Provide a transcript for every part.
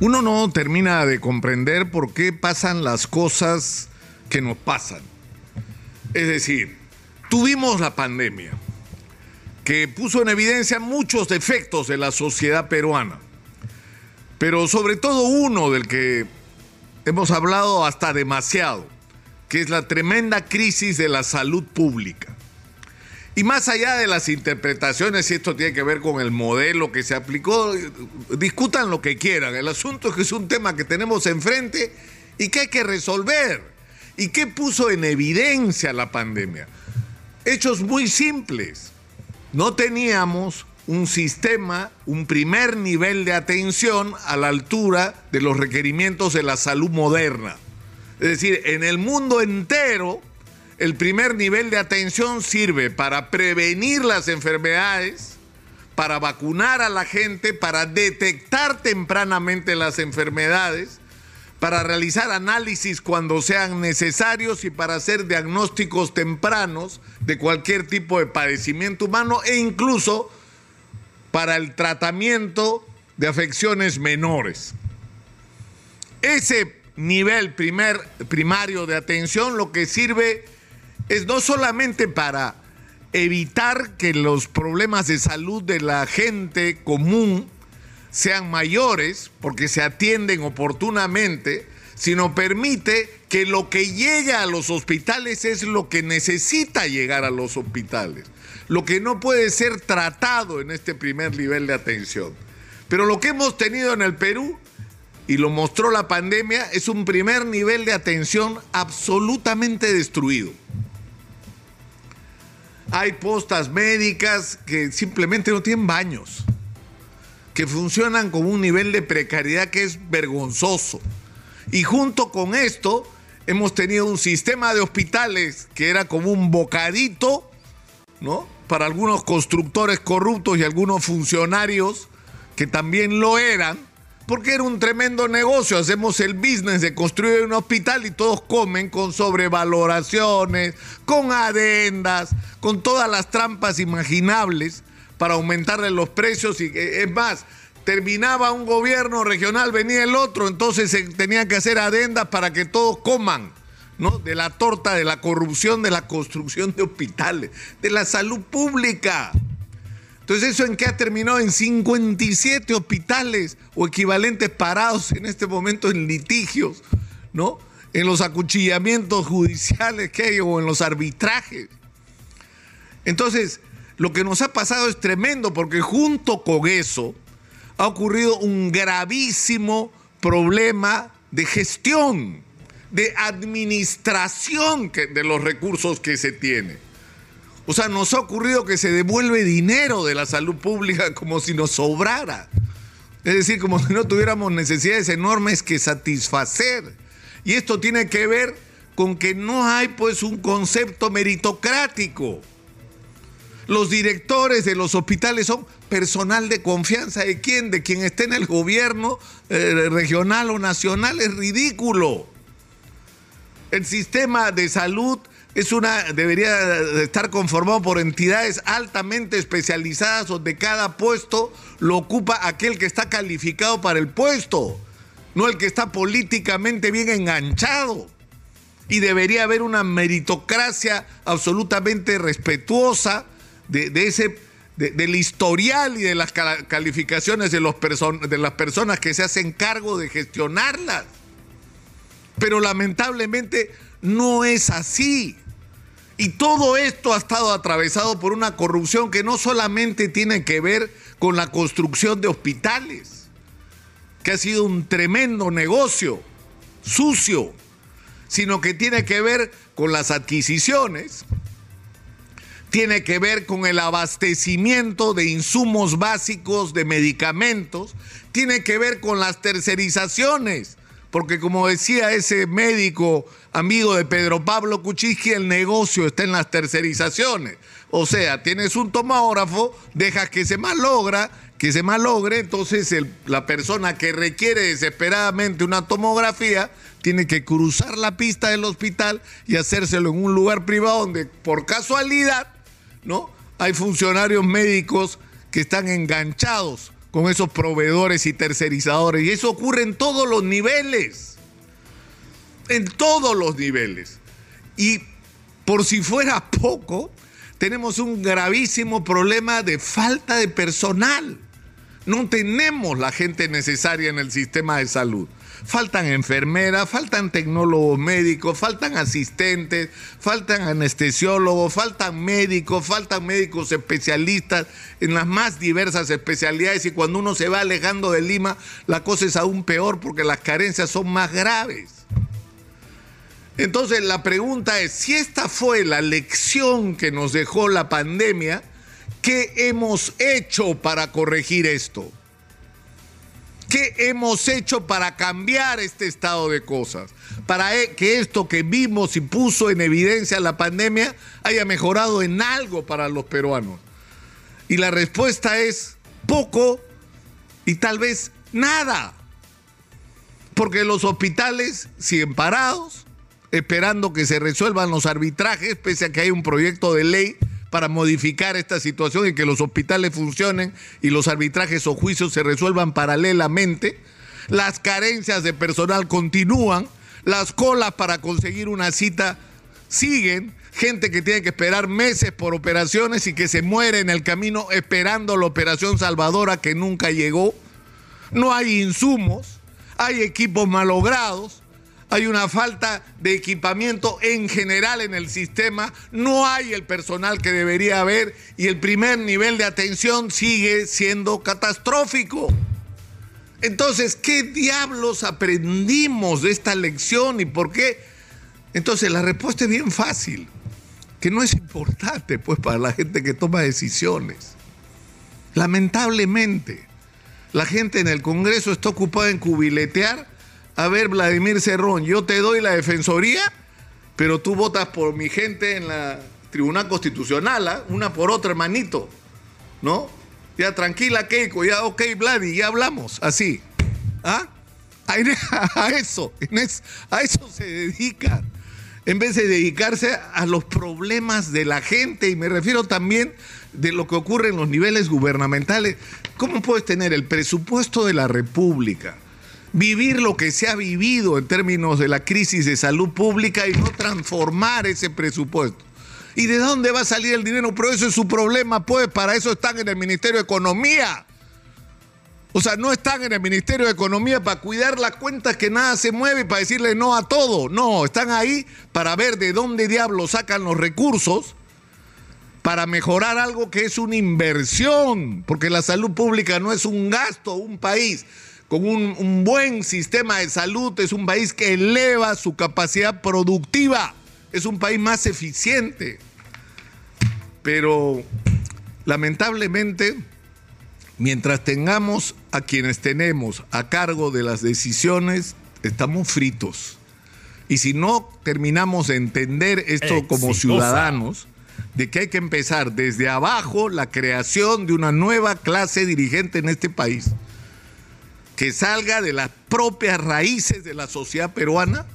Uno no termina de comprender por qué pasan las cosas que nos pasan. Es decir, tuvimos la pandemia que puso en evidencia muchos defectos de la sociedad peruana, pero sobre todo uno del que hemos hablado hasta demasiado, que es la tremenda crisis de la salud pública. Y más allá de las interpretaciones, si esto tiene que ver con el modelo que se aplicó, discutan lo que quieran. El asunto es que es un tema que tenemos enfrente y que hay que resolver. ¿Y qué puso en evidencia la pandemia? Hechos muy simples. No teníamos un sistema, un primer nivel de atención a la altura de los requerimientos de la salud moderna. Es decir, en el mundo entero el primer nivel de atención sirve para prevenir las enfermedades, para vacunar a la gente, para detectar tempranamente las enfermedades, para realizar análisis cuando sean necesarios y para hacer diagnósticos tempranos de cualquier tipo de padecimiento humano e incluso para el tratamiento de afecciones menores. Ese nivel primer, primario de atención lo que sirve es no solamente para evitar que los problemas de salud de la gente común sean mayores, porque se atienden oportunamente, sino permite que lo que llega a los hospitales es lo que necesita llegar a los hospitales, lo que no puede ser tratado en este primer nivel de atención. Pero lo que hemos tenido en el Perú, y lo mostró la pandemia, es un primer nivel de atención absolutamente destruido. Hay postas médicas que simplemente no tienen baños, que funcionan con un nivel de precariedad que es vergonzoso. Y junto con esto hemos tenido un sistema de hospitales que era como un bocadito, ¿no? Para algunos constructores corruptos y algunos funcionarios que también lo eran, porque era un tremendo negocio. Hacemos el business de construir un hospital y todos comen con sobrevaloraciones, con adendas, con todas las trampas imaginables para aumentarle los precios. Y eh, es más, terminaba un gobierno regional, venía el otro, entonces se tenían que hacer adendas para que todos coman. ¿no? De la torta, de la corrupción, de la construcción de hospitales, de la salud pública. Entonces, ¿eso en qué ha terminado? En 57 hospitales o equivalentes parados en este momento en litigios, ¿no? En los acuchillamientos judiciales que hay o en los arbitrajes. Entonces, lo que nos ha pasado es tremendo porque junto con eso ha ocurrido un gravísimo problema de gestión, de administración de los recursos que se tiene. O sea, nos ha ocurrido que se devuelve dinero de la salud pública como si nos sobrara. Es decir, como si no tuviéramos necesidades enormes que satisfacer. Y esto tiene que ver con que no hay pues un concepto meritocrático. Los directores de los hospitales son personal de confianza de quién, de quien esté en el gobierno eh, regional o nacional, es ridículo. El sistema de salud es una, debería estar conformado por entidades altamente especializadas donde cada puesto lo ocupa aquel que está calificado para el puesto, no el que está políticamente bien enganchado. Y debería haber una meritocracia absolutamente respetuosa de, ese, del historial y de las calificaciones de, los de las personas que se hacen cargo de gestionarlas. Pero lamentablemente no es así. Y todo esto ha estado atravesado por una corrupción que no solamente tiene que ver con la construcción de hospitales, que ha sido un tremendo negocio, sucio, sino que tiene que ver con las adquisiciones, tiene que ver con el abastecimiento de insumos básicos, de medicamentos, tiene que ver con las tercerizaciones porque como decía ese médico amigo de Pedro Pablo Kuczynski, el negocio está en las tercerizaciones. O sea, tienes un tomógrafo, dejas que se malogra, que se malogre, entonces la persona que requiere desesperadamente una tomografía tiene que cruzar la pista del hospital y hacérselo en un lugar privado donde por casualidad, ¿no? Hay funcionarios médicos que están enganchados con esos proveedores y tercerizadores. Y eso ocurre en todos los niveles. En todos los niveles. Y por si fuera poco, tenemos un gravísimo problema de falta de personal. No tenemos la gente necesaria en el sistema de salud. Faltan enfermeras, faltan tecnólogos médicos, faltan asistentes, faltan anestesiólogos, faltan médicos, faltan médicos especialistas en las más diversas especialidades y cuando uno se va alejando de Lima la cosa es aún peor porque las carencias son más graves. Entonces la pregunta es, si esta fue la lección que nos dejó la pandemia, ¿qué hemos hecho para corregir esto? ¿Qué hemos hecho para cambiar este estado de cosas? Para e, que esto que vimos y puso en evidencia la pandemia haya mejorado en algo para los peruanos. Y la respuesta es poco y tal vez nada. Porque los hospitales siguen parados, esperando que se resuelvan los arbitrajes, pese a que hay un proyecto de ley para modificar esta situación y que los hospitales funcionen y los arbitrajes o juicios se resuelvan paralelamente. Las carencias de personal continúan, las colas para conseguir una cita siguen, gente que tiene que esperar meses por operaciones y que se muere en el camino esperando la operación salvadora que nunca llegó. No hay insumos, hay equipos malogrados, hay una falta de equipamiento en general en el sistema, no hay el personal que debería haber y el primer nivel de atención sigue siendo catastrófico. Entonces, ¿qué diablos aprendimos de esta lección y por qué? Entonces, la respuesta es bien fácil, que no es importante pues para la gente que toma decisiones. Lamentablemente, la gente en el Congreso está ocupada en cubiletear a ver, Vladimir Cerrón, yo te doy la defensoría, pero tú votas por mi gente en la Tribunal Constitucional, ¿ah? una por otra, hermanito, ¿no? Ya tranquila, Keiko, ya ok, Vladi, ya hablamos, así. ¿Ah? A, eso, a eso se dedica, en vez de dedicarse a los problemas de la gente, y me refiero también de lo que ocurre en los niveles gubernamentales. ¿Cómo puedes tener el presupuesto de la República? Vivir lo que se ha vivido en términos de la crisis de salud pública y no transformar ese presupuesto. ¿Y de dónde va a salir el dinero? Pero eso es su problema, pues para eso están en el Ministerio de Economía. O sea, no están en el Ministerio de Economía para cuidar las cuentas que nada se mueve, para decirle no a todo. No, están ahí para ver de dónde diablos sacan los recursos para mejorar algo que es una inversión, porque la salud pública no es un gasto, un país con un, buen sistema de salud, es un país que eleva su capacidad productiva, es un país más eficiente. Pero lamentablemente, mientras tengamos a quienes tenemos a cargo de las decisiones, estamos fritos. Y si no terminamos de entender esto como ciudadanos, de que hay que empezar desde abajo la creación de una nueva clase dirigente en este país que salga de las propias raíces de la sociedad peruana,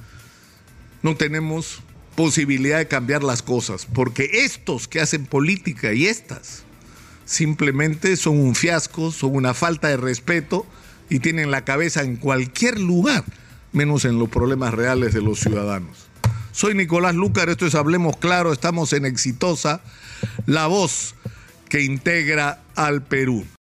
no tenemos posibilidad de cambiar las cosas, porque estos que hacen política y estas simplemente son un fiasco, son una falta de respeto y tienen la cabeza en cualquier lugar, menos en los problemas reales de los ciudadanos. Soy Nicolás Lucar, esto es Hablemos Claro, estamos en Exitosa, la voz que integra al Perú.